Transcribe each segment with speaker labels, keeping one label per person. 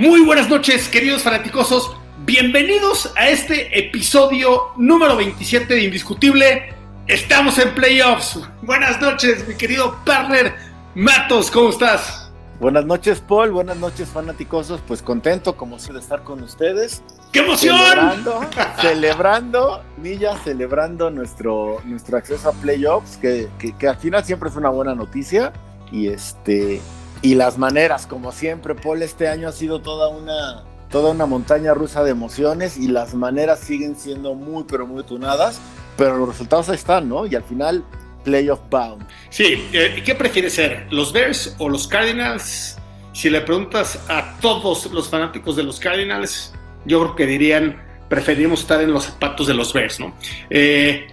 Speaker 1: Muy buenas noches, queridos fanaticosos. Bienvenidos a este episodio número 27 de Indiscutible. Estamos en playoffs. Buenas noches, mi querido partner Matos, ¿cómo estás?
Speaker 2: Buenas noches, Paul. Buenas noches, fanáticosos. Pues contento, como siempre, de estar con ustedes.
Speaker 1: ¡Qué emoción!
Speaker 2: Celebrando, celebrando, Milla, celebrando nuestro, nuestro acceso a playoffs, que, que, que al final siempre es una buena noticia. Y este y las maneras, como siempre, Paul, este año ha sido toda una, toda una montaña rusa de emociones y las maneras siguen siendo muy, pero muy tunadas. Pero los resultados ahí están, ¿no? Y al final, playoff bound.
Speaker 1: Sí, eh, ¿qué prefieres ser? ¿Los Bears o los Cardinals? Si le preguntas a todos los fanáticos de los Cardinals, yo creo que dirían, preferimos estar en los zapatos de los Bears, ¿no? Eh,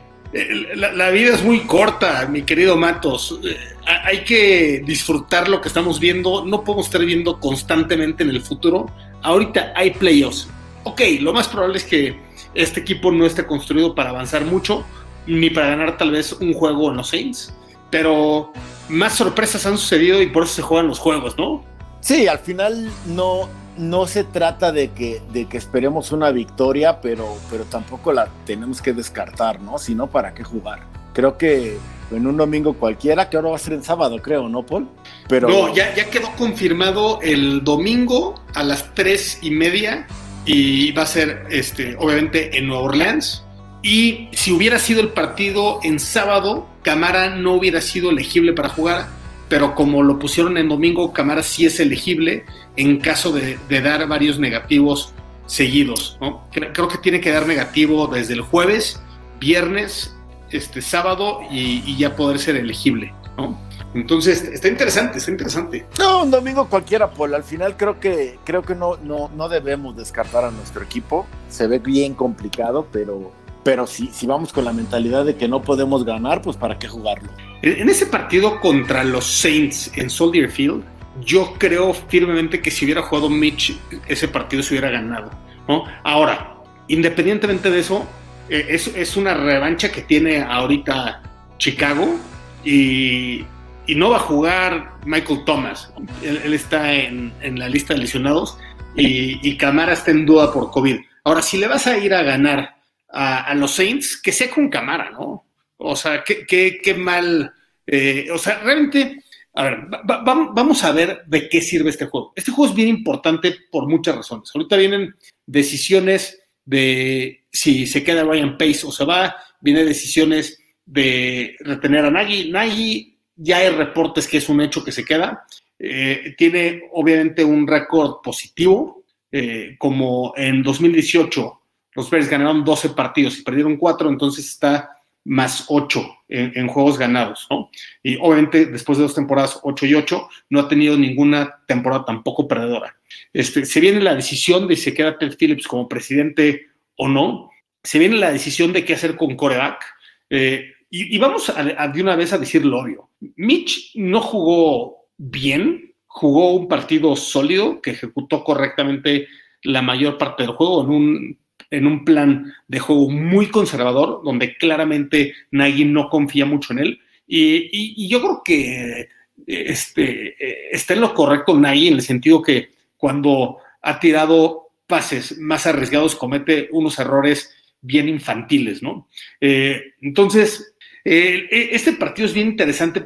Speaker 1: la, vida es muy corta, mi querido Matos. Eh, hay que disfrutar lo que estamos viendo. No podemos estar viendo constantemente en el futuro. Ahorita hay playoffs. Ok, lo más probable es que este equipo no esté construido para avanzar mucho, ni para ganar tal vez un juego en los Saints. Pero más sorpresas han sucedido y por eso se juegan los juegos, ¿no?
Speaker 2: Sí, al final no, no se trata de que, de que esperemos una victoria, pero, pero tampoco la tenemos que descartar, ¿no? Si no, ¿para qué jugar? Creo que en un domingo cualquiera, que ahora va a ser en sábado, creo, ¿no, Paul?
Speaker 1: Pero... No, ya, ya quedó confirmado el domingo a las tres y media y va a ser, este, obviamente, en Nueva Orleans. Y si hubiera sido el partido en sábado, Camara no hubiera sido elegible para jugar, pero como lo pusieron en domingo, Camara sí es elegible en caso de, de dar varios negativos seguidos. ¿no? Creo que tiene que dar negativo desde el jueves, viernes, este sábado y, y ya poder ser elegible. ¿no? Entonces, está interesante, está interesante.
Speaker 2: No, un domingo cualquiera, Paul. Al final creo que, creo que no, no, no debemos descartar a nuestro equipo. Se ve bien complicado, pero, pero si, si vamos con la mentalidad de que no podemos ganar, pues para qué jugarlo.
Speaker 1: En ese partido contra los Saints en Soldier Field, yo creo firmemente que si hubiera jugado Mitch, ese partido se hubiera ganado. ¿no? Ahora, independientemente de eso, eh, es, una revancha que tiene ahorita Chicago y, y, no va a jugar Michael Thomas. Él, está en, en, la lista de lesionados y, Camara está en duda por COVID. Ahora, si le vas a ir a ganar a, a los Saints, que sea con Camara, ¿no? O sea, qué, qué, qué mal. Eh, o sea, realmente, a ver, va, va, vamos a ver de qué sirve este juego. Este juego es bien importante por muchas razones. Ahorita vienen decisiones de si se queda Ryan Pace o se va, vienen decisiones de retener a Nagy. Nagy ya hay reportes que es un hecho que se queda. Eh, tiene obviamente un récord positivo, eh, como en 2018 los Bears ganaron 12 partidos y perdieron 4, entonces está más 8 en, juegos ganados, ¿no? Y obviamente después de dos temporadas 8 y 8 no ha tenido ninguna temporada tampoco perdedora. Este, se viene la decisión de si se queda Ted Phillips como presidente o no, se viene la decisión de qué hacer con coreback, eh, y, vamos a, de una vez a decir lo obvio. Mitch no jugó bien, jugó un partido sólido que ejecutó correctamente la mayor parte del juego en un en un plan de juego muy conservador, donde claramente Nagy no confía mucho en él. Y, yo creo que este, está en lo correcto Nagy en el sentido que cuando ha tirado pases más arriesgados comete unos errores bien infantiles, ¿no? Eh, entonces, eh, este partido es bien interesante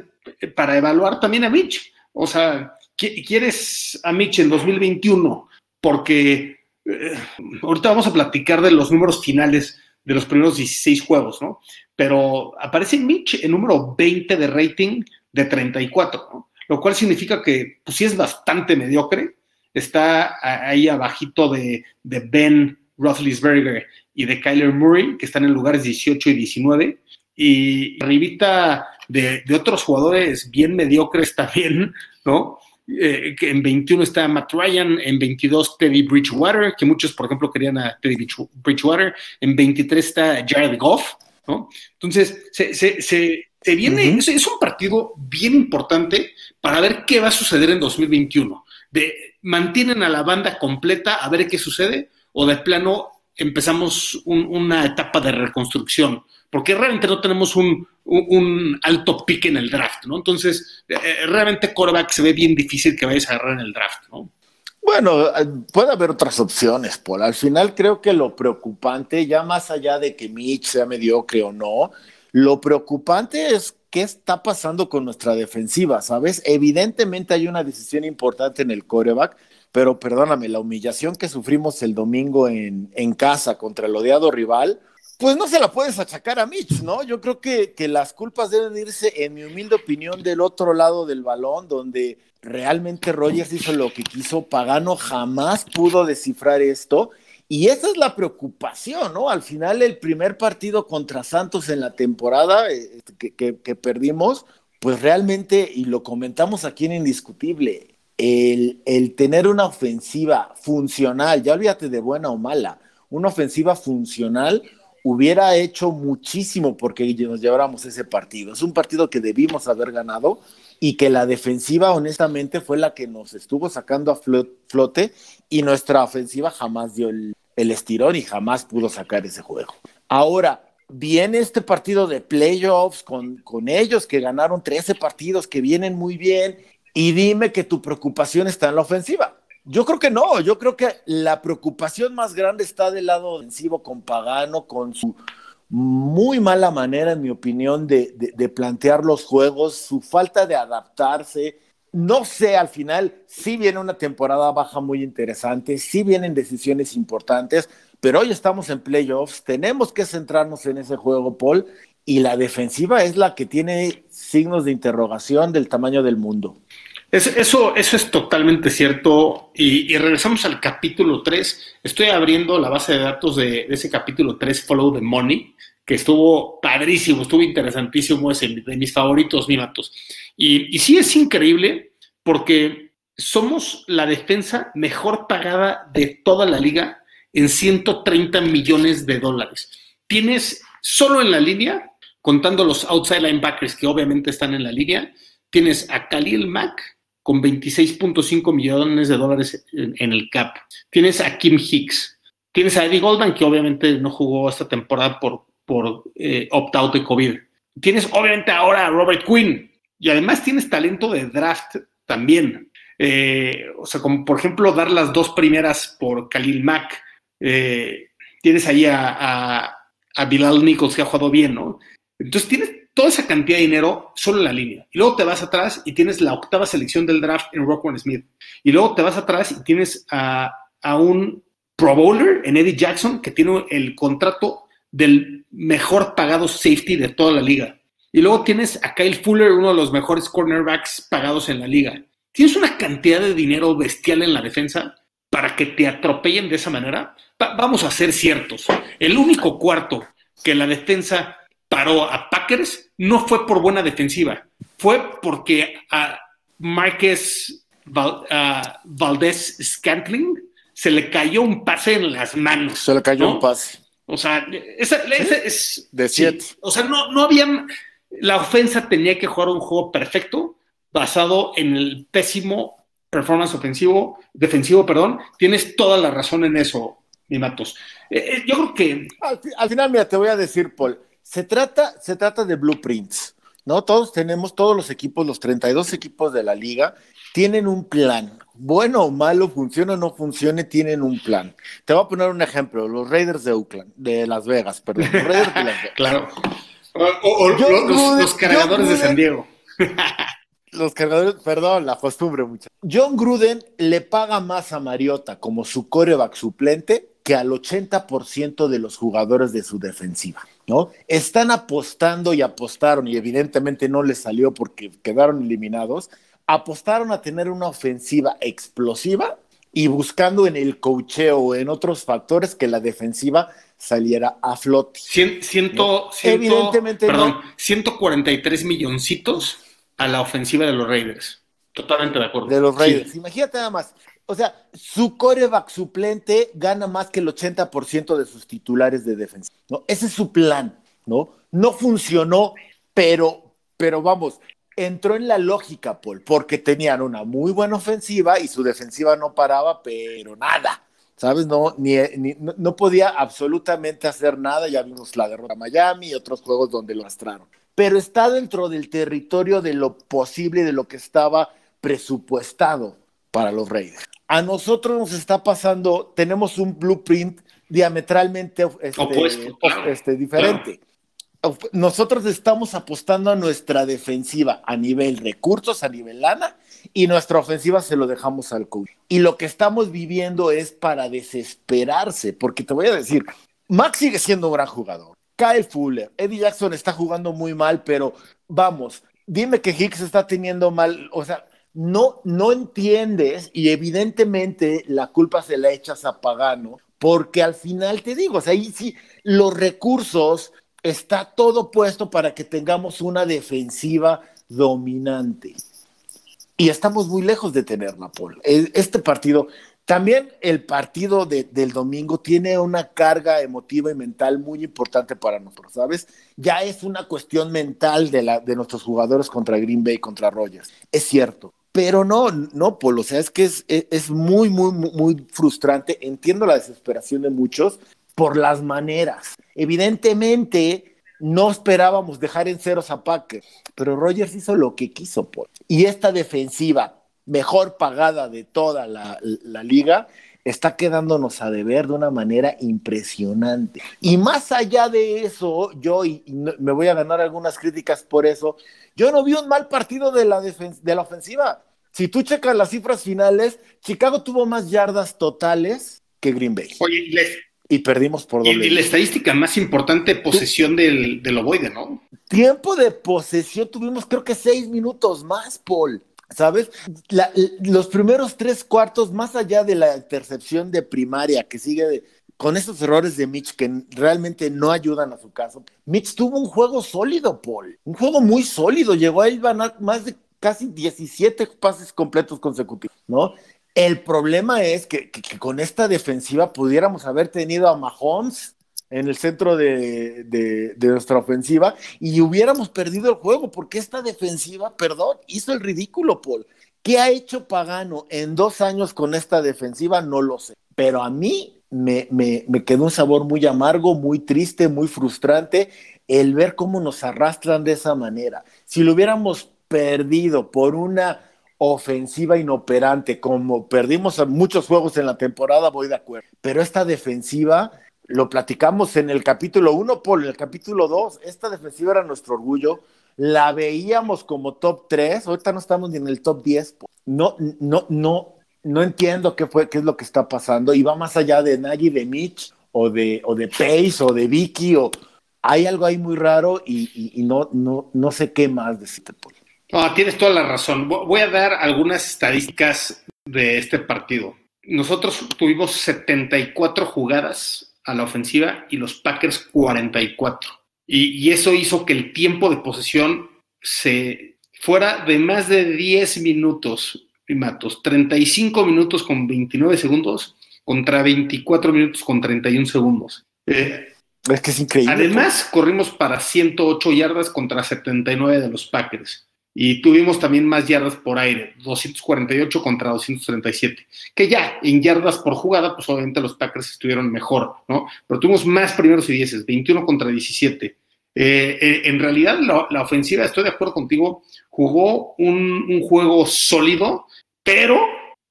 Speaker 1: para evaluar también a Mitch. O sea, ¿quieres a Mitch en 2021? Porque eh, ahorita vamos a platicar de los números finales de los primeros 16 juegos, ¿no? Pero aparece Mitch en número 20 de rating de 34, ¿no? Lo cual significa que, pues sí es bastante mediocre. Está ahí abajito de, Ben Roethlisberger y de Kyler Murray, que están en lugares 18 y 19. Y arribita de, de otros jugadores bien mediocres también, ¿no? Eh, que en 21 está Matt Ryan, en 22 Teddy Bridgewater, que muchos, por ejemplo, querían a Teddy Bridgewater, en 23 está Jared Goff, ¿no? Entonces, se, se, se, se viene, es, es, un partido bien importante para ver qué va a suceder en 2021. De, ¿Mantienen a la banda completa a ver qué sucede? ¿O de plano empezamos un, una etapa de reconstrucción? Porque realmente no tenemos un, un, alto pique en el draft, ¿no? Entonces, eh, realmente coreback se ve bien difícil que vayas a agarrar en el draft, ¿no?
Speaker 2: Bueno, puede haber otras opciones, Paul. Al final creo que lo preocupante, ya más allá de que Mitch sea mediocre o no, lo preocupante es qué está pasando con nuestra defensiva, ¿sabes? Evidentemente hay una decisión importante en el coreback, pero perdóname, la humillación que sufrimos el domingo en, en casa contra el odiado rival, pues no se la puedes achacar a Mitch, ¿no? Yo creo que, que, las culpas deben irse, en mi humilde opinión, del otro lado del balón, donde realmente Rogers hizo lo que quiso, Pagano jamás pudo descifrar esto. Y esa es la preocupación, ¿no? Al final, el primer partido contra Santos en la temporada eh, que, que, que, perdimos, pues realmente, y lo comentamos aquí en Indiscutible, el, el tener una ofensiva funcional, ya olvídate de buena o mala, una ofensiva funcional hubiera hecho muchísimo porque nos lleváramos ese partido. Es un partido que debimos haber ganado y que la defensiva honestamente fue la que nos estuvo sacando a flote y nuestra ofensiva jamás dio el, estirón y jamás pudo sacar ese juego. Ahora, viene este partido de playoffs con, con ellos que ganaron 13 partidos que vienen muy bien y dime que tu preocupación está en la ofensiva. Yo creo que no, yo creo que la preocupación más grande está del lado ofensivo con Pagano, con su muy mala manera, en mi opinión, de, de, plantear los juegos, su falta de adaptarse. No sé, al final sí viene una temporada baja muy interesante, sí vienen decisiones importantes, pero hoy estamos en playoffs, tenemos que centrarnos en ese juego, Paul, y la defensiva es la que tiene signos de interrogación del tamaño del mundo.
Speaker 1: Es, eso, eso es totalmente cierto. Y, regresamos al capítulo 3. Estoy abriendo la base de datos de, ese capítulo 3, Follow the Money, que estuvo padrísimo, estuvo interesantísimo, es de mis favoritos, mi y sí es increíble porque somos la defensa mejor pagada de toda la liga en 130 millones de dólares. Tienes solo en la línea, contando los outside linebackers que obviamente están en la línea, tienes a Khalil Mack, con 26.5 millones de dólares en, el cap. Tienes a Kim Hicks. Tienes a Eddie Goldman, que obviamente no jugó esta temporada por, por eh, opt-out de COVID. Tienes obviamente ahora a Robert Quinn. Y además tienes talento de draft también. Eh, o sea, como por ejemplo dar las dos primeras por Khalil Mack. Eh, tienes ahí a, a, a Bilal Nichols, que ha jugado bien, ¿no? Entonces tienes toda esa cantidad de dinero solo en la línea. Y luego te vas atrás y tienes la octava selección del draft en Rockwell Smith. Y luego te vas atrás y tienes a, a, un Pro Bowler en Eddie Jackson que tiene el contrato del mejor pagado safety de toda la liga. Y luego tienes a Kyle Fuller, uno de los mejores cornerbacks pagados en la liga. Tienes una cantidad de dinero bestial en la defensa para que te atropellen de esa manera. Va vamos a ser ciertos. El único cuarto que la defensa paró a Packers no fue por buena defensiva, fue porque a Márquez Val, uh, Valdés Scantling se le cayó un pase en las manos.
Speaker 2: Se le cayó
Speaker 1: ¿no?
Speaker 2: un pase.
Speaker 1: O sea, esa, esa es.
Speaker 2: De siete.
Speaker 1: Sí, o sea, no, no habían. La ofensa tenía que jugar un juego perfecto basado en el pésimo performance ofensivo, defensivo, perdón. Tienes toda la razón en eso, mi Matos. Eh, yo creo que.
Speaker 2: Al, al final, mira, te voy a decir, Paul se trata, se trata de blueprints, ¿no? Todos tenemos, todos los equipos, los 32 equipos de la liga, tienen un plan. Bueno o malo, funcione o no funcione, tienen un plan. Te voy a poner un ejemplo, los Raiders de Oakland, de Las Vegas, perdón. Los Raiders de Las Vegas.
Speaker 1: claro. O, o, o los, Gruden, los, cargadores de San Diego.
Speaker 2: los cargadores, perdón, la costumbre mucho. John Gruden le paga más a Mariota como su coreback suplente que al 80% de los jugadores de su defensiva. ¿No? Están apostando y apostaron, y evidentemente no les salió porque quedaron eliminados, apostaron a tener una ofensiva explosiva y buscando en el cocheo o en otros factores que la defensiva saliera a flote.
Speaker 1: Cien, ciento,
Speaker 2: ¿no?
Speaker 1: ciento,
Speaker 2: evidentemente
Speaker 1: perdón,
Speaker 2: no.
Speaker 1: 143 milloncitos a la ofensiva de los Raiders. Totalmente de acuerdo.
Speaker 2: De los Raiders.
Speaker 1: Sí.
Speaker 2: Imagínate nada más. O sea, su coreback suplente gana más que el 80% de sus titulares de defensa. ¿no? Ese es su plan, ¿no? No funcionó, pero, pero vamos, entró en la lógica, Paul, porque tenían una muy buena ofensiva y su defensiva no paraba, pero nada. ¿Sabes? No, ni, ni- no, podía absolutamente hacer nada. Ya vimos la derrota a Miami y otros juegos donde lo arrastraron. Pero está dentro del territorio de lo posible, de lo que estaba presupuestado para los Raiders. A nosotros nos está pasando, tenemos un blueprint diametralmente este,
Speaker 1: Opuesto, claro,
Speaker 2: este, diferente. Nosotros estamos apostando a nuestra defensiva a nivel recursos, a nivel lana, y nuestra ofensiva se lo dejamos al coach. Y lo que estamos viviendo es para desesperarse, porque te voy a decir, Max sigue siendo un gran jugador. Kyle Fuller, Eddie Jackson está jugando muy mal, pero vamos, dime que Hicks está teniendo mal, o sea, no, no entiendes y evidentemente la culpa se la echas a Pagano, porque al final te digo, o sea, ahí sí, los recursos, está todo puesto para que tengamos una defensiva dominante. Y estamos muy lejos de tenerla, Paul. E- Este partido, también el partido de- del domingo tiene una carga emotiva y mental muy importante para nosotros, ¿sabes? Ya es una cuestión mental de, la, de nuestros jugadores contra Green Bay, contra Rogers. Es cierto. Pero no, no, Paul, o sea, es que es, es, es muy, muy, muy, frustrante. Entiendo la desesperación de muchos por las maneras. Evidentemente, no esperábamos dejar en ceros a Packers, pero Rogers hizo lo que quiso, Paul. Y esta defensiva mejor pagada de toda la liga está quedándonos a deber de una manera impresionante. Y más allá de eso, yo, y, y no- me voy a ganar algunas críticas por eso, yo no vi un mal partido de la, de la ofensiva. Si tú checas las cifras finales, Chicago tuvo más yardas totales que Green Bay.
Speaker 1: Oye, y
Speaker 2: perdimos por doble.
Speaker 1: y la estadística más importante, posesión del, del ovoide, ¿no?
Speaker 2: Tiempo de posesión tuvimos creo que seis minutos más, Paul. ¿Sabes? Los primeros tres cuartos, más allá de la intercepción de primaria que sigue con esos errores de Mitch que realmente no ayudan a su caso, Mitch tuvo un juego sólido, Paul. Un juego muy sólido. Llegó a ir más de casi 17 pases completos consecutivos, ¿no? El problema es que- que con esta defensiva pudiéramos haber tenido a Mahomes en el centro de, nuestra ofensiva y hubiéramos perdido el juego porque esta defensiva, perdón, hizo el ridículo, Paul. ¿Qué ha hecho Pagano en dos años con esta defensiva? No lo sé. Pero a mí me, me, quedó un sabor muy amargo, muy triste, muy frustrante el ver cómo nos arrastran de esa manera. Si lo hubiéramos perdido por una ofensiva inoperante, como perdimos muchos juegos en la temporada, voy de acuerdo. Pero esta defensiva, lo platicamos en el capítulo 1, Paul, en el capítulo 2, esta defensiva era nuestro orgullo, la veíamos como top 3, ahorita no estamos ni en el top 10, Paul. no, no, no, no entiendo qué fue, qué es lo que está pasando, y va más allá de Nagy, de Mitch, o de, o de Pace, o de Vicky, o hay algo ahí muy raro y, no, no, no sé qué más decirte, Paul.
Speaker 1: No, tienes toda la razón. Vo- Voy a dar algunas estadísticas de este partido. Nosotros tuvimos 74 jugadas a la ofensiva y los Packers 44. Y, y eso hizo que el tiempo de posesión se fuera de más de 10 minutos, y Matos, 35 minutos con 29 segundos contra 24 minutos con 31 segundos. Eh,
Speaker 2: Es que es increíble.
Speaker 1: Además, corrimos para 108 yardas contra 79 de los Packers. Y tuvimos también más yardas por aire, 248 contra 237. Que ya, en yardas por jugada, pues obviamente los Packers estuvieron mejor, ¿no? Pero tuvimos más primeros y dieces, 21 contra 17. Eh, eh, en realidad, la, ofensiva, estoy de acuerdo contigo, jugó un, un juego sólido, pero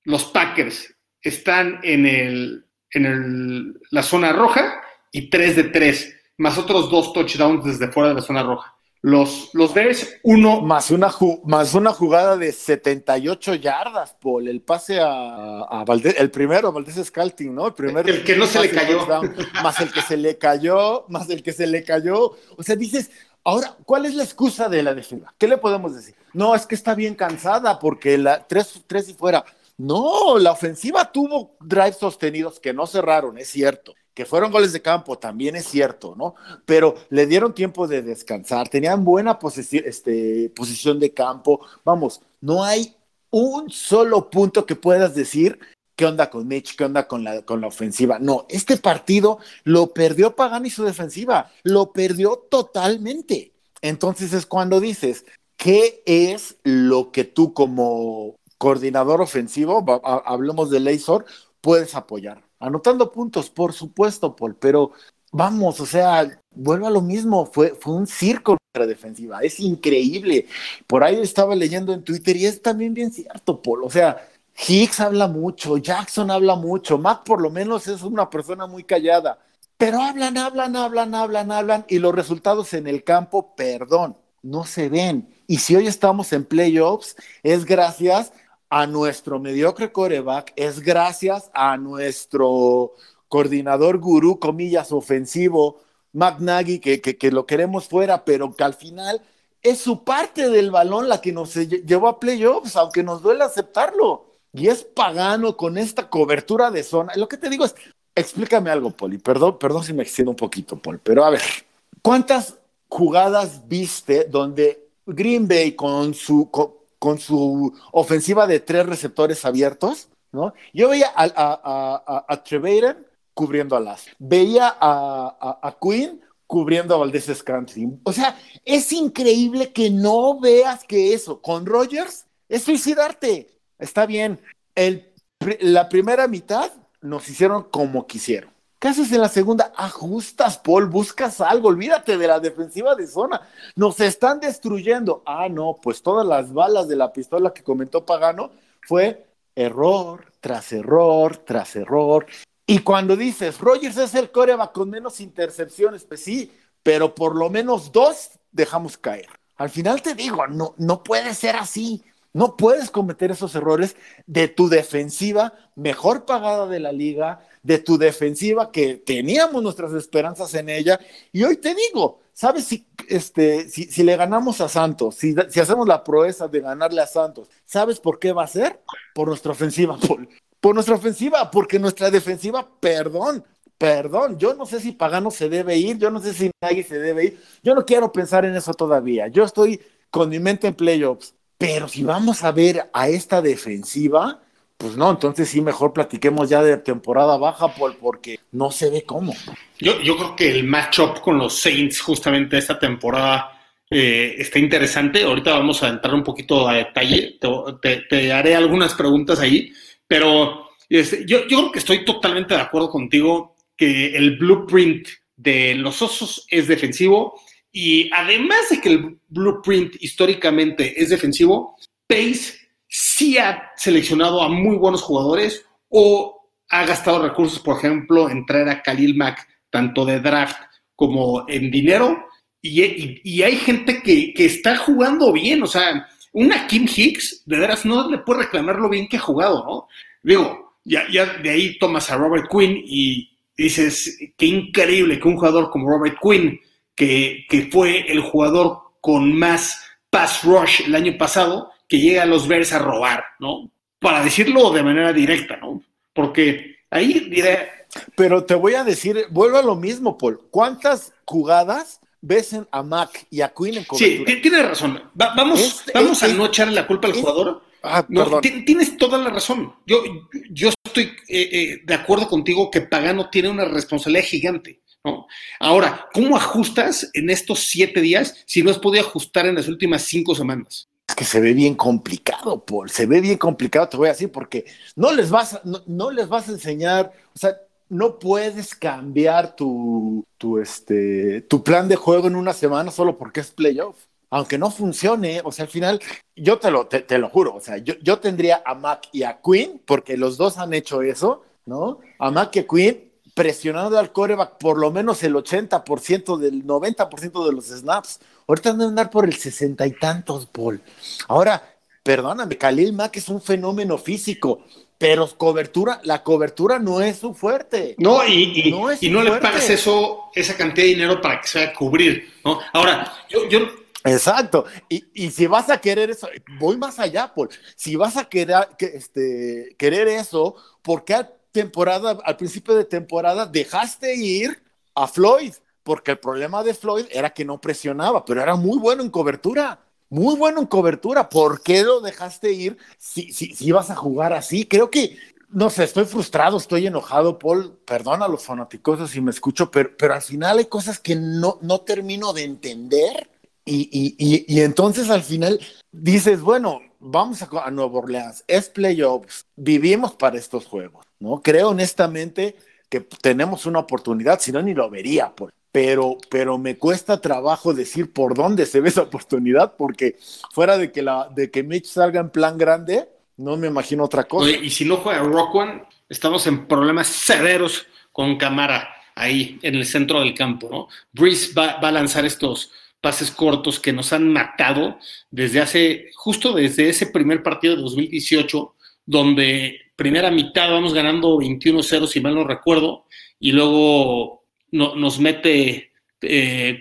Speaker 1: los Packers están en, el, en el, la zona roja y 3 de 3, más otros dos touchdowns desde fuera de la zona roja. Los, los Bears, uno.
Speaker 2: Más una, más una jugada de 78 yardas, Paul. El pase a, a Valdés, el primero, Valdés Scalting, ¿no? El primero.
Speaker 1: El que no se le cayó.
Speaker 2: más el que se le cayó, más el que se le cayó. O sea, dices, ahora, ¿cuál es la excusa de la defensa? ¿Qué le podemos decir? No, es que está bien cansada porque la tres, tres y fuera. No, la ofensiva tuvo drives sostenidos que no cerraron, es cierto. Que fueron goles de campo, también es cierto, ¿no? Pero le dieron tiempo de descansar, tenían buena este, posición de campo. Vamos, no hay un solo punto que puedas decir qué onda con Mitch, qué onda con la, con la ofensiva. No, este partido lo perdió Pagano y su defensiva, lo perdió totalmente. Entonces es cuando dices, ¿qué es lo que tú como coordinador ofensivo, hablemos de Leisor, puedes apoyar? Anotando puntos, por supuesto, Paul, pero vamos, o sea, vuelvo a lo mismo, fue, fue un circo nuestra defensiva, es increíble. Por ahí estaba leyendo en Twitter y es también bien cierto, Paul, o sea, Hicks habla mucho, Jackson habla mucho, Mac por lo menos es una persona muy callada, pero hablan, hablan, hablan, hablan, hablan y los resultados en el campo, perdón, no se ven. Y si hoy estamos en playoffs, es gracias a nuestro mediocre coreback, es gracias a nuestro coordinador gurú, comillas, ofensivo, McNaghy, que, que, lo queremos fuera, pero que al final es su parte del balón la que nos llevó a playoffs, aunque nos duele aceptarlo. Y es pagano con esta cobertura de zona. Lo que te digo es, explícame algo, Poli. Perdón, perdón si me extiendo un poquito, Poli, pero a ver, ¿cuántas jugadas viste donde Green Bay con su, su ofensiva de tres receptores abiertos, ¿no? Yo veía a, a, cubriendo a Las. Veía a, a, Quinn cubriendo a Valdés Scantling. O sea, es increíble que no veas que eso con Rogers es suicidarte. Está bien. El, la primera mitad nos hicieron como quisieron. ¿Qué haces en la segunda? Ajustas, Paul, buscas algo, olvídate de la defensiva de zona. Nos están destruyendo. Ah, no, pues todas las balas de la pistola que comentó Pagano fue error tras error tras error. Y cuando dices, Rogers es el coreback con menos intercepciones, pues sí, pero por lo menos dos dejamos caer. Al final te digo, no, no puede ser así. No puedes cometer esos errores de tu defensiva mejor pagada de la liga, de tu defensiva que teníamos nuestras esperanzas en ella. Y hoy te digo, ¿sabes si, este, si, si le ganamos a Santos, si, si, hacemos la proeza de ganarle a Santos, ¿sabes por qué va a ser? Por nuestra ofensiva, Paul por nuestra ofensiva, porque nuestra defensiva, perdón, perdón, yo no sé si Pagano se debe ir, yo no sé si nadie se debe ir, yo no quiero pensar en eso todavía, yo estoy con mi mente en playoffs, pero si vamos a ver a esta defensiva, pues no, entonces sí, mejor platiquemos ya de temporada baja, Paul, porque no se ve cómo.
Speaker 1: Yo, yo creo que el matchup con los Saints justamente esta temporada eh, está interesante. Ahorita vamos a entrar un poquito a detalle. te haré algunas preguntas ahí. Pero este, yo, yo creo que estoy totalmente de acuerdo contigo que el blueprint de los osos es defensivo y además de que el blueprint históricamente es defensivo, Pace sí ha seleccionado a muy buenos jugadores o ha gastado recursos, por ejemplo, en traer a Khalil Mack, tanto de draft como en dinero, y, hay gente que, que, está jugando bien, o sea, una Kim Hicks, de veras, no le puede reclamar lo bien que ha jugado, ¿no? Digo, ya, ya de ahí tomas a Robert Quinn y dices, qué increíble que un jugador como Robert Quinn, que, que fue el jugador con más pass rush el año pasado, que llega a los Bears a robar, ¿no? Para decirlo de manera directa, ¿no? Porque ahí diré...
Speaker 2: Pero te voy a decir, vuelvo a lo mismo, Paul. ¿Cuántas jugadas besen a Mac y a Quinn en
Speaker 1: cobertura. Sí, tienes razón. vamos vamos a no echarle la culpa al jugador. Ah, no, tienes toda la razón. Yo, yo estoy eh, eh, de acuerdo contigo que Pagano tiene una responsabilidad gigante. ¿No? Ahora, ¿cómo ajustas en estos siete días si no has podido ajustar en las últimas cinco semanas?
Speaker 2: Es que se ve bien complicado, Paul. Se ve bien complicado, te voy a decir, porque no les vas no, no les vas a enseñar, o sea, no puedes cambiar tu, tu, este, tu plan de juego en una semana solo porque es playoff. Aunque no funcione, o sea, al final, yo te lo, te, lo juro, o sea, yo, yo tendría a Mac y a Quinn, porque los dos han hecho eso, ¿no? A Mac y a Quinn presionando al coreback por lo menos el 80% del 90% de los snaps. Ahorita van a andar por el sesenta y tantos, Paul. Ahora, perdóname, Khalil Mack es un fenómeno físico pero cobertura, la cobertura no es su fuerte.
Speaker 1: No, y, no, le pagas eso, esa cantidad de dinero para que se vaya a cubrir, ¿no? Ahora, yo,
Speaker 2: Exacto. Y, si vas a querer eso, voy más allá, Paul. Si vas a querer, este, querer eso, ¿por qué temporada, al principio de temporada dejaste ir a Floyd? Porque el problema de Floyd era que no presionaba, pero era muy bueno en cobertura. muy bueno en cobertura. ¿Por qué lo dejaste ir si, si, si ibas a jugar así? Creo que, no sé, estoy frustrado, estoy enojado, Paul. Perdona a los fanáticos si me escucho, pero, pero al final hay cosas que no, no termino de entender. Y, y, y, entonces al final dices, bueno, vamos a, a Nueva Orleans, es playoffs, vivimos para estos juegos, ¿no? Creo honestamente que tenemos una oportunidad, si no ni lo vería, Paul pero, pero me cuesta trabajo decir por dónde se ve esa oportunidad, porque fuera de que, la, de que Mitch salga en plan grande, no me imagino otra cosa.
Speaker 1: Y si no juega Rock estamos en problemas severos con Camara ahí en el centro del campo, ¿no? Breeze va, va, a lanzar estos pases cortos que nos han matado desde hace, justo desde ese primer partido de 2018, donde primera mitad vamos ganando 21-0, si mal no recuerdo, y luego no, nos mete, eh,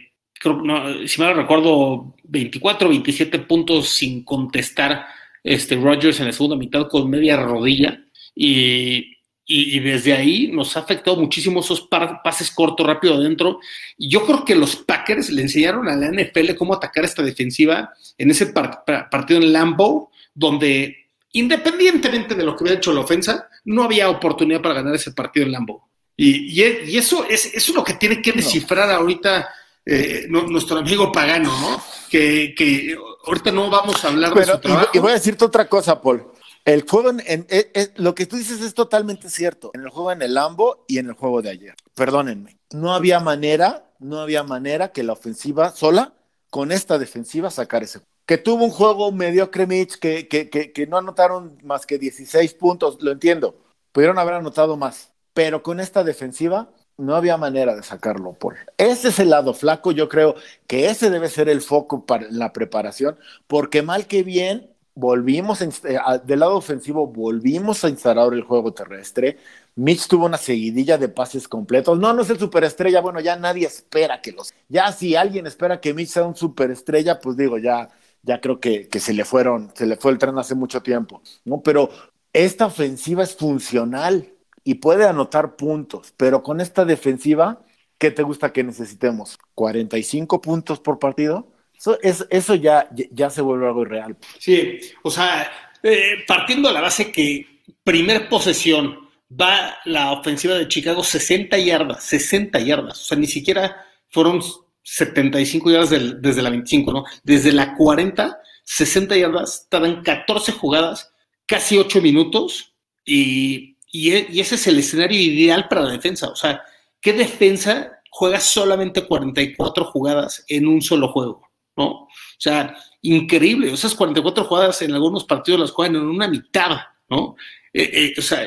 Speaker 1: si mal no recuerdo, 24, 27 puntos sin contestar este Rodgers en la segunda mitad con media rodilla. Y, y, desde ahí nos ha afectado muchísimo esos pases cortos rápido adentro. Y yo creo que los Packers le enseñaron a la NFL cómo atacar esta defensiva en ese par, partido en Lambeau donde independientemente de lo que hubiera hecho la ofensa no había oportunidad para ganar ese partido en Lambeau y, y, y eso, es, eso es lo que tiene que descifrar ahorita eh, no, nuestro amigo Pagano, ¿no? Que, que, ahorita no vamos a hablar
Speaker 2: Pero,
Speaker 1: de su trabajo.
Speaker 2: Y, y voy a decirte otra cosa, Paul. El juego, en, en, en, lo que tú dices es totalmente cierto. En el juego en el Lambo y en el juego de ayer. Perdónenme. No había manera, no había manera que la ofensiva sola, con esta defensiva, sacar ese que tuvo un juego mediocre Mitch, que, que, que, no anotaron más que 16 puntos, lo entiendo. Pudieron haber anotado más pero con esta defensiva no había manera de sacarlo, Paul. Ese es el lado flaco, yo creo que ese debe ser el foco para la preparación, porque mal que bien, volvimos, a, del lado ofensivo, volvimos a instalar el juego terrestre. Mitch tuvo una seguidilla de pases completos. No, no es el superestrella, bueno, ya nadie espera que los... Ya si alguien espera que Mitch sea un superestrella, pues digo, ya, ya creo que, que se le fueron, se le fue el tren hace mucho tiempo, ¿no? Pero esta ofensiva es funcional, y puede anotar puntos, pero con esta defensiva, ¿qué te gusta que necesitemos? ¿45 puntos por partido? Eso, es, eso ya, ya se vuelve algo irreal.
Speaker 1: Sí, o sea, eh, partiendo de la base que primer posesión va la ofensiva de Chicago 60 yardas, 60 yardas, o sea, ni siquiera fueron 75 yardas desde la 25, ¿no? Desde la 40, 60 yardas, estaban 14 jugadas, casi 8 minutos e, y, ese es el escenario ideal para la defensa. O sea, ¿qué defensa juega solamente 44 jugadas en un solo juego? ¿No? O sea, increíble. Esas 44 jugadas en algunos partidos las juegan en una mitad, ¿no? Eh, eh, o sea,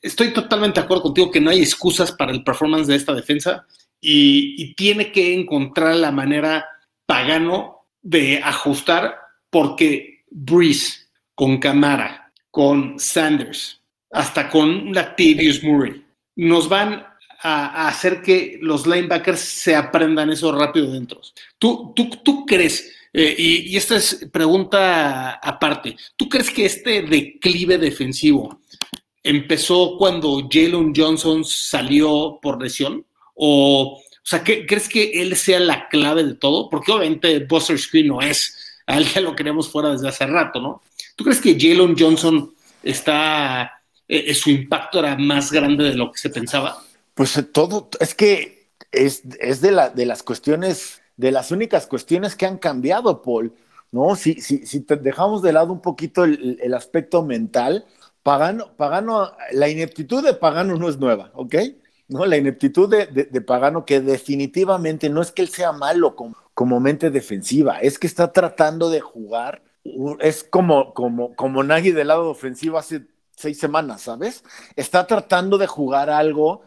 Speaker 1: estoy totalmente de acuerdo contigo que no hay excusas para el performance de esta defensa y, tiene que encontrar la manera pagano de ajustar porque Breeze con Camara, con Sanders, hasta con Latavius Murray. Nos van a, a, hacer que los linebackers se aprendan eso rápido dentro. ¿Tú, tú, tú crees, eh, y, y, esta es pregunta aparte, ¿tú crees que este declive defensivo empezó cuando Jalen Johnson salió por lesión? ¿O, o sea, ¿qué, crees que él sea la clave de todo? Porque obviamente Buster Screen no es, a él lo queremos fuera desde hace rato, ¿no? ¿Tú crees que Jalen Johnson está eh, su impacto era más grande de lo que se pensaba?
Speaker 2: Pues eh, todo, es que es, de, la, de las cuestiones, de las únicas cuestiones que han cambiado, Paul, ¿no? Si, te dejamos de lado un poquito el, el aspecto mental, Pagano, Pagano, la ineptitud de Pagano no es nueva, ¿ok? ¿No? La ineptitud de, de, de Pagano que definitivamente no es que él sea malo como, como mente defensiva, es que está tratando de jugar, es como, como, como Nagy del lado ofensivo hace seis semanas, ¿sabes? Está tratando de jugar algo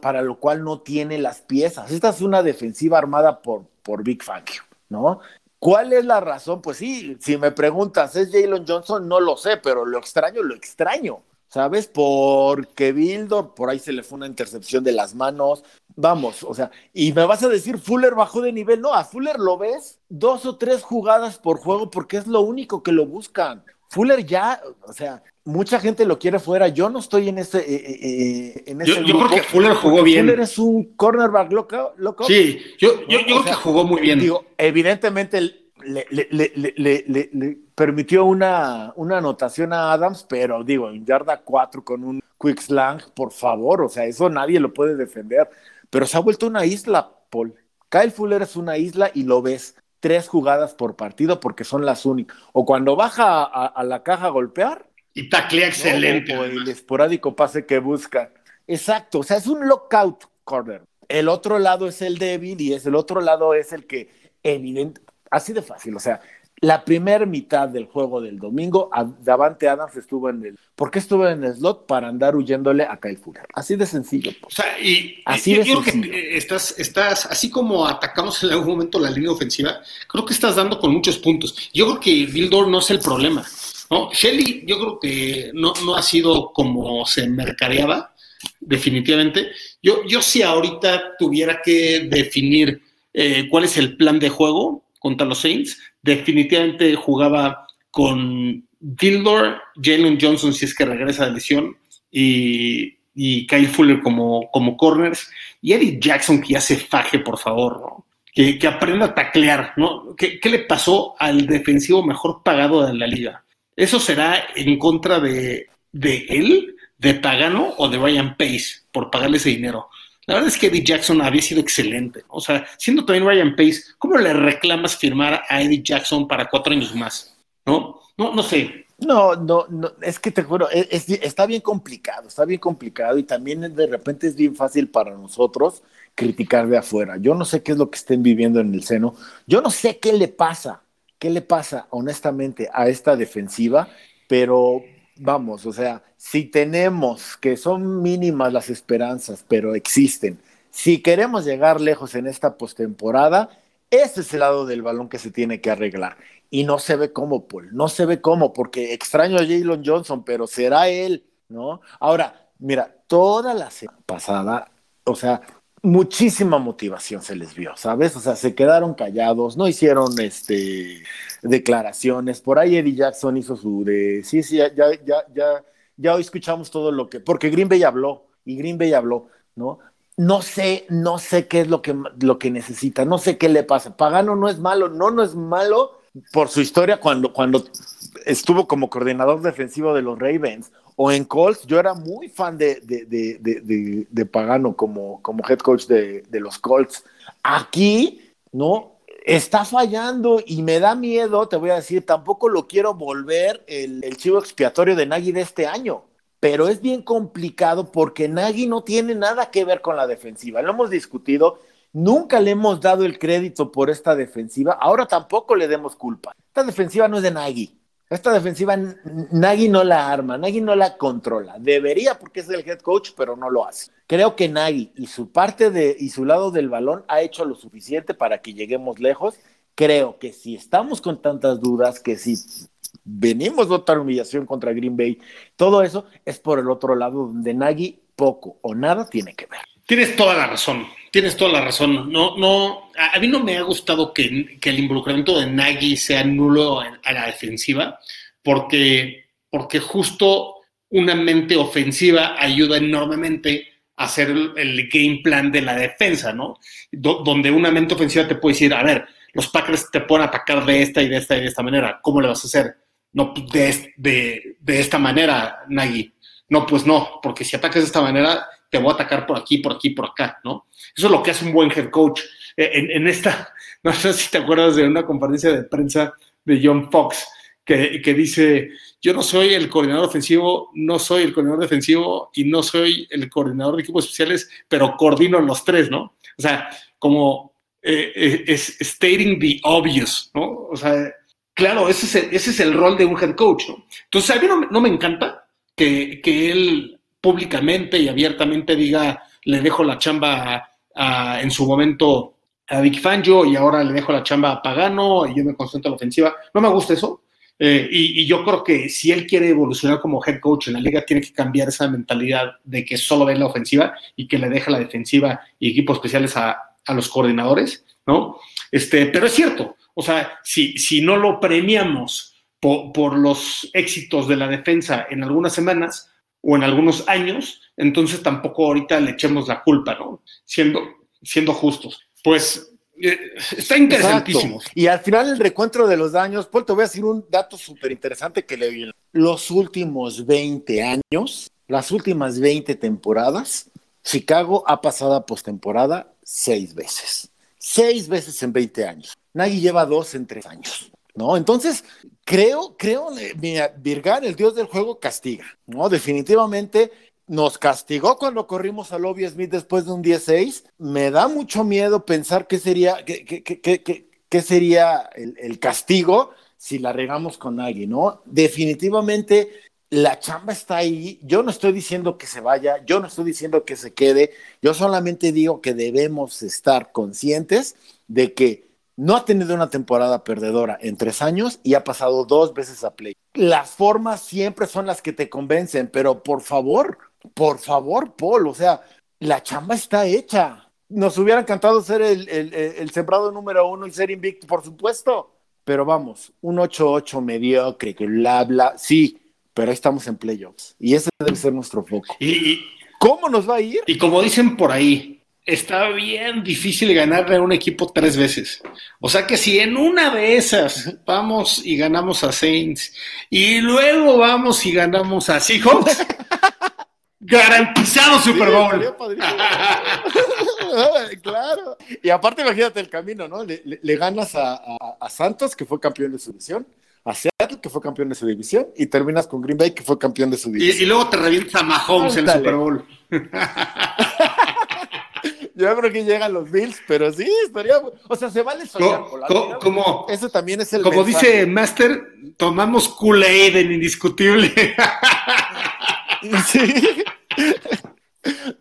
Speaker 2: para lo cual no tiene las piezas. Esta es una defensiva armada por, por Big Fangio, ¿no? ¿Cuál es la razón? Pues sí, si me preguntas, ¿es Jalen Johnson? No lo sé, pero lo extraño, lo extraño, ¿sabes? Porque Bildor, por ahí se le fue una intercepción de las manos. Vamos, o sea, y me vas a decir, Fuller bajó de nivel. No, a Fuller lo ves dos o tres jugadas por juego porque es lo único que lo buscan. Fuller ya, o sea, mucha gente lo quiere fuera. Yo no estoy en ese. Eh, eh, en ese
Speaker 1: yo, yo creo que Fuller jugó bien.
Speaker 2: Fuller es un cornerback loco. loco.
Speaker 1: Sí, yo, yo, yo creo sea, que jugó muy bien.
Speaker 2: Digo, evidentemente el, le, le, le, le permitió una, una, anotación a Adams, pero digo, en yarda 4 con un quick slang, por favor, o sea, eso nadie lo puede defender. Pero se ha vuelto una isla, Paul. Kyle Fuller es una isla y lo ves tres jugadas por partido porque son las únicas. O cuando baja a, a la caja a golpear.
Speaker 1: Y taclea excelente.
Speaker 2: ¿no? O el esporádico pase que busca. Exacto, o sea, es un lockout corner. El otro lado es el débil y es el otro lado es el que evidente, así de fácil, o sea, la primera mitad del juego del domingo, Davante Adams estuvo en el. ¿Por qué estuvo en el slot? Para andar huyéndole a Kyle Fuller. Así de sencillo.
Speaker 1: Pues. O sea, y, así de yo sencillo. creo que estás, estás, así como atacamos en algún momento la línea ofensiva, creo que estás dando con muchos puntos. Yo creo que Bildor no es el problema. ¿no? Shelly, yo creo que no, no ha sido como se mercadeaba, definitivamente. Yo, yo si ahorita tuviera que definir eh, cuál es el plan de juego contra los Saints, definitivamente jugaba con Dildor, Jalen Johnson si es que regresa de lesión y, y Kyle Fuller como, como corners y Eddie Jackson que ya se faje, por favor, ¿no? que, que, aprenda a taclear. ¿no? ¿Qué, ¿Qué, le pasó al defensivo mejor pagado de la liga? ¿Eso será en contra de, de él, de Pagano o de Ryan Pace por pagarle ese dinero? La verdad es que Eddie Jackson había sido excelente. O sea, siendo también Ryan Pace, ¿cómo le reclamas firmar a Eddie Jackson para cuatro años más? ¿No? No, no sé.
Speaker 2: No, no, no, es que te juro, es, es, está bien complicado, está bien complicado y también de repente es bien fácil para nosotros criticar de afuera. Yo no sé qué es lo que estén viviendo en el seno, yo no sé qué le pasa, qué le pasa honestamente a esta defensiva, pero vamos, o sea, si tenemos que son mínimas las esperanzas, pero existen, si queremos llegar lejos en esta postemporada, ese es el lado del balón que se tiene que arreglar. Y no se ve cómo, Paul, no se ve cómo, porque extraño a Jalen Johnson, pero será él, ¿no? Ahora, mira, toda la semana pasada, o sea, muchísima motivación se les vio, ¿sabes? O sea, se quedaron callados, no hicieron este declaraciones. Por ahí Eddie Jackson hizo su de sí, sí, ya, ya, ya, ya hoy escuchamos todo lo que, porque Green Bay habló, y Green Bay habló, ¿no? No sé, no sé qué es lo que, lo que necesita, no sé qué le pasa. Pagano no es malo, no, no es malo por su historia cuando, cuando estuvo como coordinador defensivo de los Ravens o en Colts, yo era muy fan de, de, de, de, Pagano como, como head coach de, los Colts. Aquí, ¿no? Está fallando y me da miedo, te voy a decir, tampoco lo quiero volver el, el chivo expiatorio de Nagy de este año, pero es bien complicado porque Nagy no tiene nada que ver con la defensiva. Lo hemos discutido, nunca le hemos dado el crédito por esta defensiva, ahora tampoco le demos culpa. Esta defensiva no es de Nagy, esta defensiva Nagy no la arma, Nagy no la controla. Debería porque es el head coach, pero no lo hace. Creo que Nagy y su parte de y su lado del balón ha hecho lo suficiente para que lleguemos lejos. Creo que si estamos con tantas dudas, que si venimos de otra humillación contra Green Bay, todo eso es por el otro lado donde Nagy poco o nada tiene que ver.
Speaker 1: Tienes toda la razón, tienes toda la razón. No, no, a, mí no me ha gustado que, el involucramiento de Nagy sea nulo a, la defensiva, porque, porque justo una mente ofensiva ayuda enormemente a hacer el, game plan de la defensa, ¿no? Do, donde una mente ofensiva te puede decir, a ver, los Packers te pueden atacar de esta y de esta y de esta manera, ¿cómo le vas a hacer? No, de, de, de esta manera, Nagy. No, pues no, porque si atacas de esta manera, te voy a atacar por aquí, por aquí, por acá, ¿no? Eso es lo que hace un buen head coach. En, en esta, no sé si te acuerdas de una conferencia de prensa de John Fox, que, dice, yo no soy el coordinador ofensivo, no soy el coordinador defensivo y no soy el coordinador de equipos especiales, pero coordino los tres, ¿no? O sea, como eh, es stating the obvious, ¿no? O sea, claro, ese es el, ese es el rol de un head coach, ¿no? Entonces, a mí no, no me encanta que, que él públicamente y abiertamente diga, le dejo la chamba a, en su momento a Vic Fangio y ahora le dejo la chamba a Pagano y yo me concentro en la ofensiva. No me gusta eso. Eh, y, yo creo que si él quiere evolucionar como head coach en la liga, tiene que cambiar esa mentalidad de que solo ve la ofensiva y que le deja la defensiva y equipos especiales a, los coordinadores, ¿no? Este, pero es cierto, o sea, si, si no lo premiamos por los éxitos de la defensa en algunas semanas, o en algunos años, entonces tampoco ahorita le echemos la culpa, ¿no? Siendo, siendo justos. Pues Eh, Está interesantísimo.
Speaker 2: Exacto. Y al final el recuentro de los daños, Paul, te voy a decir un dato súper interesante que le vi. Los últimos 20 años, las últimas 20 temporadas, Chicago ha pasado a postemporada seis veces. Seis veces en 20 años. Nagy lleva dos en tres años. ¿No? Entonces, creo, creo, eh, mira, Virgan, el dios del juego, castiga, ¿no? Definitivamente nos castigó cuando corrimos a Lobby Smith después de un 16. Me da mucho miedo pensar qué sería, qué, qué, qué, qué, sería el, el, castigo si la regamos con Nagy, ¿no? Definitivamente la chamba está ahí. Yo no estoy diciendo que se vaya, yo no estoy diciendo que se quede, yo solamente digo que debemos estar conscientes de que no ha tenido una temporada perdedora en tres años y ha pasado dos veces a play. Las formas siempre son las que te convencen, pero por favor, por favor, Paul, o sea, la chamba está hecha. Nos hubiera encantado ser el, el, el sembrado número uno y ser invicto, por supuesto. Pero vamos, un 8-8 mediocre, que bla, bla, sí, pero ahí estamos en playoffs. Y ese debe ser nuestro foco.
Speaker 1: Y, y,
Speaker 2: ¿Cómo nos va a ir?
Speaker 1: Y como dicen por ahí, está bien difícil ganarle a un equipo tres veces. O sea que si en una de esas vamos y ganamos a Saints y luego vamos y ganamos a Seahawks, garantizado Super Bowl.
Speaker 2: claro. Y aparte, imagínate el camino, ¿no? Le, le, le ganas a, a, a, Santos, que fue campeón de su división, a Seattle, que fue campeón de su división, y terminas con Green Bay, que fue campeón de su división.
Speaker 1: Y, y luego te revientas a Mahomes en el Super Bowl.
Speaker 2: Yo creo que llegan los Bills, pero sí, estaría. O sea, se vale soñar.
Speaker 1: Co como,
Speaker 2: Eso también es el.
Speaker 1: Como mensaje. dice Master, tomamos Kool-Aid en indiscutible.
Speaker 2: sí.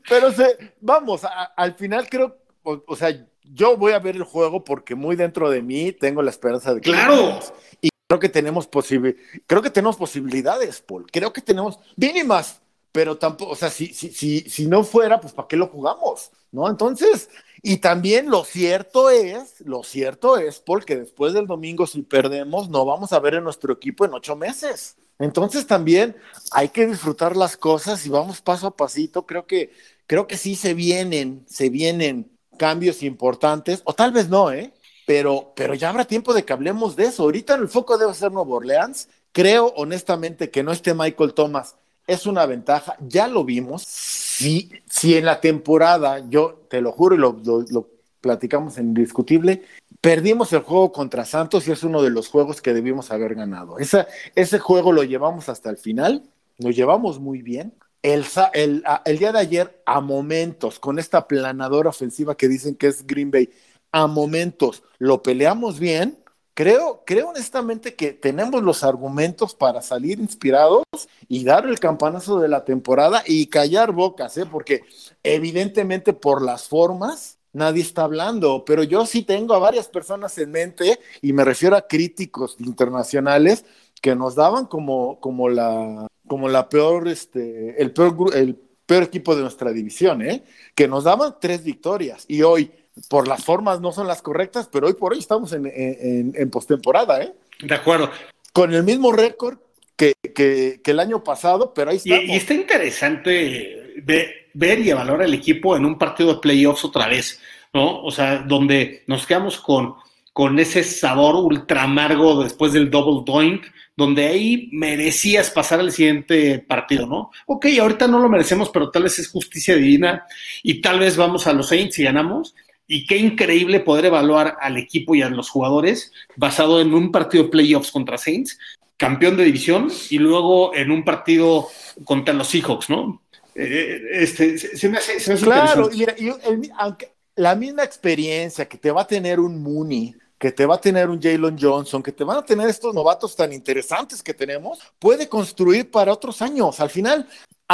Speaker 2: Pero se, vamos, a, al final creo, o, o, sea, yo voy a ver el juego porque muy dentro de mí tengo la esperanza de que.
Speaker 1: ¡Claro!
Speaker 2: Y creo que tenemos posible, creo que tenemos posibilidades, Paul. Creo que tenemos mínimas, pero tampoco, o sea, si, si, si, si no fuera, pues ¿para qué lo jugamos? ¿No? Entonces, y también lo cierto es, lo cierto es, Paul, que después del domingo, si perdemos, no vamos a ver en nuestro equipo en ocho meses. Entonces también hay que disfrutar las cosas y vamos paso a pasito. Creo que, creo que sí se vienen, se vienen cambios importantes, o tal vez no, ¿eh? Pero, pero ya habrá tiempo de que hablemos de eso. Ahorita en el foco debe ser Nuevo Orleans. Creo honestamente que no esté Michael Thomas es una ventaja, ya lo vimos. Si, si en la temporada, yo te lo juro y lo, lo, lo, platicamos en Indiscutible, perdimos el juego contra Santos y es uno de los juegos que debimos haber ganado. Esa, ese juego lo llevamos hasta el final, lo llevamos muy bien. El, el, el día de ayer, a momentos, con esta planadora ofensiva que dicen que es Green Bay, a momentos lo peleamos bien, Creo, creo honestamente que tenemos los argumentos para salir inspirados y dar el campanazo de la temporada y callar bocas, ¿eh? porque evidentemente por las formas nadie está hablando, pero yo sí tengo a varias personas en mente y me refiero a críticos internacionales que nos daban como, como la como la peor, este, el peor, el peor equipo de nuestra división, ¿eh? que nos daban tres victorias y hoy por las formas no son las correctas, pero hoy por hoy estamos en, en, en postemporada, ¿eh?
Speaker 1: De acuerdo.
Speaker 2: Con el mismo récord que, que, que, el año pasado, pero ahí estamos.
Speaker 1: Y, y está interesante ver, ver y evaluar el equipo en un partido de playoffs otra vez, ¿no? O sea, donde nos quedamos con, con ese sabor ultra amargo después del double doink, donde ahí merecías pasar al siguiente partido, ¿no? Ok, ahorita no lo merecemos, pero tal vez es justicia divina y tal vez vamos a los Saints y ganamos. Y qué increíble poder evaluar al equipo y a los jugadores basado en un partido de playoffs contra Saints, campeón de división, y luego en un partido contra los Seahawks, ¿no? Eh, este, se me hace, se me hace
Speaker 2: Claro, mira, y el, aunque la misma experiencia que te va a tener un Mooney, que te va a tener un Jalen Johnson, que te van a tener estos novatos tan interesantes que tenemos, puede construir para otros años. Al final,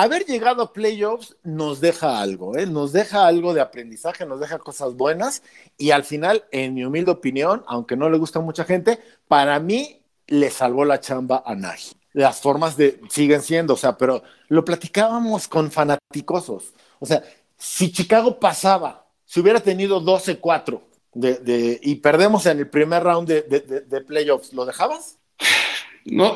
Speaker 2: haber llegado a playoffs nos deja algo, ¿eh? nos deja algo de aprendizaje, nos deja cosas buenas y al final, en mi humilde opinión, aunque no le gusta a mucha gente, para mí le salvó la chamba a Nagy. Las formas de siguen siendo, o sea, pero lo platicábamos con fanaticosos. O sea, si Chicago pasaba, si hubiera tenido 12-4 de, de, y perdemos en el primer round de, de, de playoffs, ¿lo dejabas?
Speaker 1: No,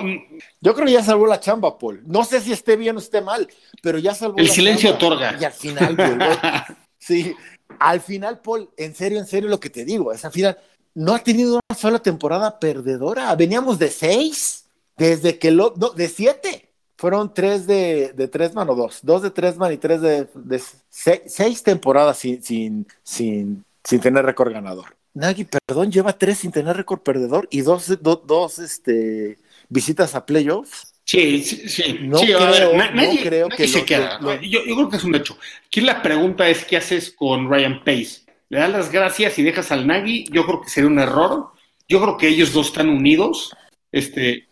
Speaker 2: yo creo que ya salvó la chamba, Paul. No sé si esté bien o esté mal, pero ya salvó
Speaker 1: el
Speaker 2: la
Speaker 1: silencio
Speaker 2: chamba.
Speaker 1: otorga.
Speaker 2: Y al final, güey, Sí, al final, Paul, en serio, en serio lo que te digo, es al final, no ha tenido una sola temporada perdedora. Veníamos de seis, desde que lo, no, de siete. Fueron tres de, de tres man o dos, dos de tres man y tres de, de seis, seis, temporadas sin, sin, sin, sin tener récord ganador. Nagy, perdón, lleva tres sin tener récord perdedor y dos, do, dos este, visitas a playoffs.
Speaker 1: Sí, sí, sí.
Speaker 2: No
Speaker 1: sí,
Speaker 2: creo,
Speaker 1: ver,
Speaker 2: no
Speaker 1: nadie,
Speaker 2: creo
Speaker 1: nadie
Speaker 2: que
Speaker 1: se
Speaker 2: lo-
Speaker 1: queda.
Speaker 2: lo-
Speaker 1: yo, yo creo que es un hecho. Aquí la pregunta es: ¿qué haces con Ryan Pace? ¿Le das las gracias y dejas al Nagy? Yo creo que sería un error. Yo creo que ellos dos están unidos. Este,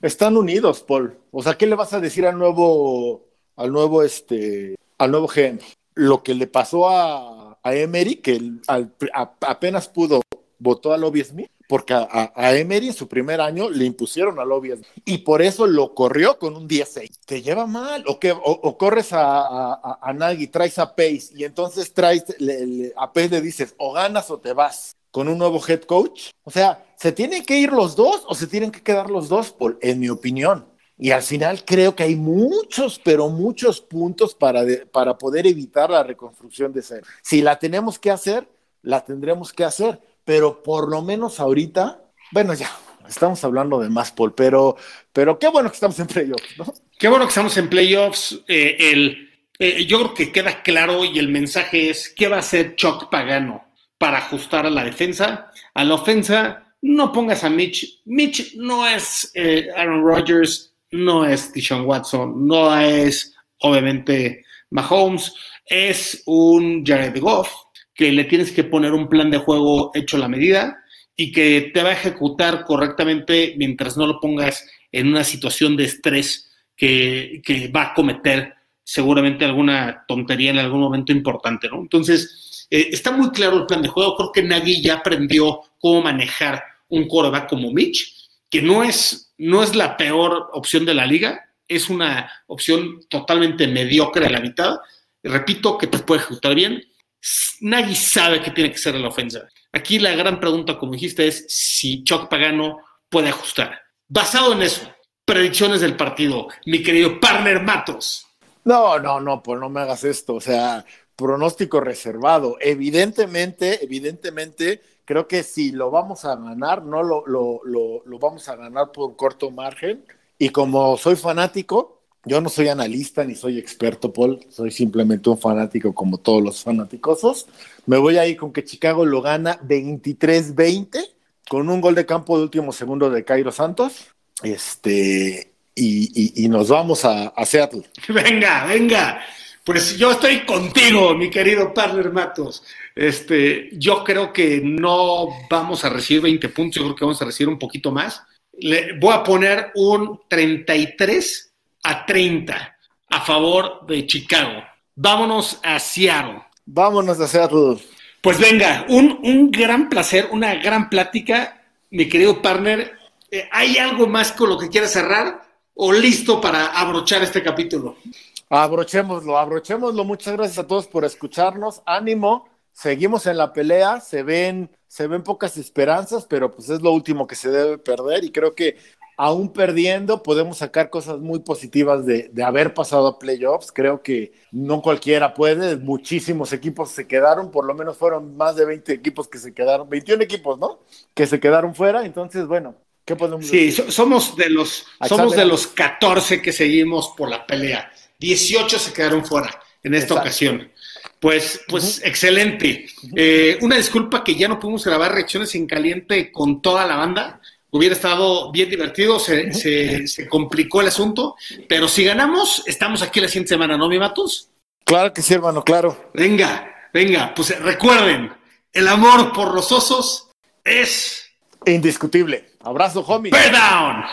Speaker 2: Están unidos, Paul. O sea, ¿qué le vas a decir al nuevo, al nuevo, este, al nuevo GM? Lo que le pasó a, a Emery, que el- al- a- apenas pudo, votó a Lobby Smith, porque a, a- Emery en su primer año le impusieron a Lobby Smith, y por eso lo corrió con un 16. Te lleva mal, o, que, o, o corres a, a, a- Nagy, traes a Pace, y entonces traes, le- le- a Pace le dices, o ganas o te vas con un nuevo head coach. O sea, ¿se tienen que ir los dos o se tienen que quedar los dos, Paul? En mi opinión. Y al final creo que hay muchos, pero muchos puntos para, de- para poder evitar la reconstrucción de cero. Si la tenemos que hacer, la tendremos que hacer, pero por lo menos ahorita, bueno, ya, estamos hablando de más, Paul, pero, pero qué bueno que estamos en playoffs, ¿no?
Speaker 1: Qué bueno que estamos en playoffs. Eh, el, eh, yo creo que queda claro y el mensaje es qué va a hacer Chuck Pagano para ajustar a la defensa. A la ofensa, no pongas a Mitch. Mitch no es eh, Aaron Rodgers, no es Deshaun Watson, no es obviamente Mahomes, es un Jared Goff que le tienes que poner un plan de juego hecho a la medida y que te va a ejecutar correctamente mientras no lo pongas en una situación de estrés que, que va a cometer seguramente alguna tontería en algún momento importante, ¿no? Entonces, eh, está muy claro el plan de juego. Creo que Nagy ya aprendió cómo manejar un quarterback como Mitch, que no es, no es la peor opción de la liga, es una opción totalmente mediocre a la mitad. Repito que te puede ejecutar bien. Nagy sabe que tiene que ser la ofensa. Aquí la gran pregunta, como dijiste, es si Chuck Pagano puede ajustar. Basado en eso, predicciones del partido, mi querido partner Matos.
Speaker 2: No, no, no, pues no me hagas esto. O sea, pronóstico reservado. Evidentemente, evidentemente, creo que si lo vamos a ganar, no lo, lo, lo, lo vamos a ganar por corto margen. Y como soy fanático, yo no soy analista ni soy experto, Paul, soy simplemente un fanático como todos los fanáticosos. Me voy a ir con que Chicago lo gana 23-20 con un gol de campo de último segundo de Cairo Santos. Este, y, y, y nos vamos a, a Seattle.
Speaker 1: Venga, venga. Pues yo estoy contigo, mi querido partner Matos. Este, yo creo que no vamos a recibir 20 puntos, yo creo que vamos a recibir un poquito más. Le voy a poner un 33 a 30 a favor de Chicago. Vámonos a Seattle.
Speaker 2: Vámonos a Seattle.
Speaker 1: Pues venga, un, un gran placer, una gran plática, mi querido partner. Eh, ¿Hay algo más con lo que quieras cerrar o listo para abrochar este capítulo?
Speaker 2: Abrochémoslo, abrochémoslo. Muchas gracias a todos por escucharnos. Ánimo, seguimos en la pelea. Se ven, se ven pocas esperanzas, pero pues es lo último que se debe perder. Y creo que aún perdiendo podemos sacar cosas muy positivas de, de haber pasado a playoffs. Creo que no cualquiera puede. Muchísimos equipos se quedaron, por lo menos fueron más de 20 equipos que se quedaron, 21 equipos, ¿no? Que se quedaron fuera. Entonces, bueno, ¿qué podemos
Speaker 1: Sí,
Speaker 2: decir?
Speaker 1: so- somos de los somos de los 14 que seguimos por la pelea. 18 se quedaron fuera en esta
Speaker 2: Exacto.
Speaker 1: ocasión. Pues, pues excelente. Eh, una disculpa que ya no pudimos grabar reacciones en caliente con toda la banda. Hubiera estado bien divertido, se, se- se complicó el asunto, pero si ganamos, estamos aquí la siguiente semana, ¿no, mi Matos?
Speaker 2: Claro que sí, hermano, claro.
Speaker 1: Venga, venga, pues recuerden, el amor por los osos es
Speaker 2: Indiscutible. Abrazo, homie.
Speaker 1: Bear Down.